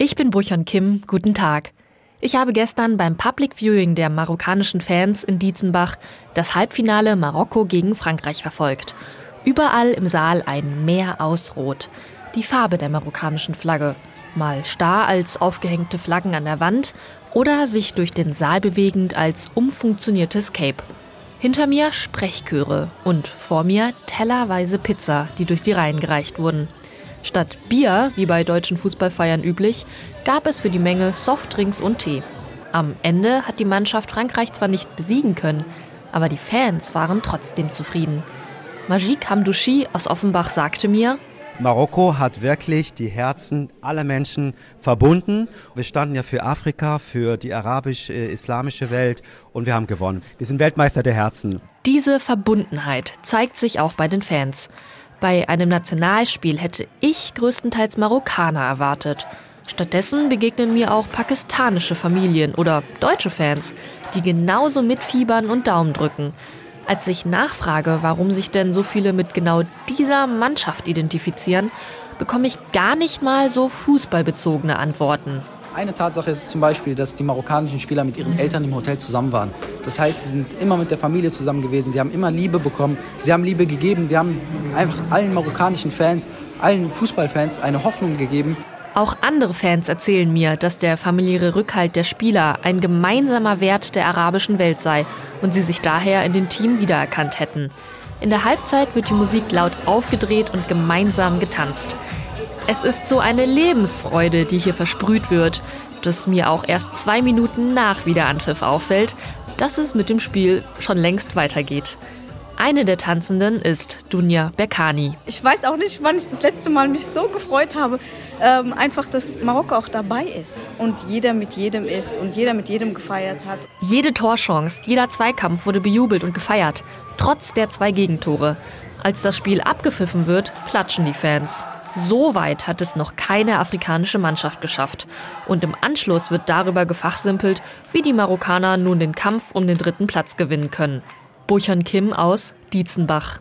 Ich bin Buchon Kim, guten Tag. Ich habe gestern beim Public Viewing der marokkanischen Fans in Dietzenbach das Halbfinale Marokko gegen Frankreich verfolgt. Überall im Saal ein Meer aus Rot. Die Farbe der marokkanischen Flagge. Mal starr als aufgehängte Flaggen an der Wand oder sich durch den Saal bewegend als umfunktioniertes Cape. Hinter mir Sprechchöre und vor mir tellerweise Pizza, die durch die Reihen gereicht wurden. Statt Bier, wie bei deutschen Fußballfeiern üblich, gab es für die Menge Softdrinks und Tee. Am Ende hat die Mannschaft Frankreich zwar nicht besiegen können, aber die Fans waren trotzdem zufrieden. Majik Hamdouchi aus Offenbach sagte mir, Marokko hat wirklich die Herzen aller Menschen verbunden. Wir standen ja für Afrika, für die arabisch-islamische Welt und wir haben gewonnen. Wir sind Weltmeister der Herzen. Diese Verbundenheit zeigt sich auch bei den Fans. Bei einem Nationalspiel hätte ich größtenteils Marokkaner erwartet. Stattdessen begegnen mir auch pakistanische Familien oder deutsche Fans, die genauso mitfiebern und Daumen drücken. Als ich nachfrage, warum sich denn so viele mit genau dieser Mannschaft identifizieren, bekomme ich gar nicht mal so fußballbezogene Antworten. Eine Tatsache ist zum Beispiel, dass die marokkanischen Spieler mit ihren Eltern im Hotel zusammen waren. Das heißt, sie sind immer mit der Familie zusammen gewesen, sie haben immer Liebe bekommen, sie haben Liebe gegeben, sie haben einfach allen marokkanischen Fans, allen Fußballfans eine Hoffnung gegeben. Auch andere Fans erzählen mir, dass der familiäre Rückhalt der Spieler ein gemeinsamer Wert der arabischen Welt sei und sie sich daher in den Team wiedererkannt hätten. In der Halbzeit wird die Musik laut aufgedreht und gemeinsam getanzt. Es ist so eine Lebensfreude, die hier versprüht wird, dass mir auch erst zwei Minuten nach Wiederanpfiff auffällt, dass es mit dem Spiel schon längst weitergeht. Eine der Tanzenden ist Dunja Berkani. Ich weiß auch nicht, wann ich das letzte Mal mich so gefreut habe, ähm, einfach, dass Marokko auch dabei ist und jeder mit jedem ist und jeder mit jedem gefeiert hat. Jede Torchance, jeder Zweikampf wurde bejubelt und gefeiert, trotz der zwei Gegentore. Als das Spiel abgepfiffen wird, klatschen die Fans. So weit hat es noch keine afrikanische Mannschaft geschafft. Und im Anschluss wird darüber gefachsimpelt, wie die Marokkaner nun den Kampf um den dritten Platz gewinnen können. Buchan Kim aus Dietzenbach.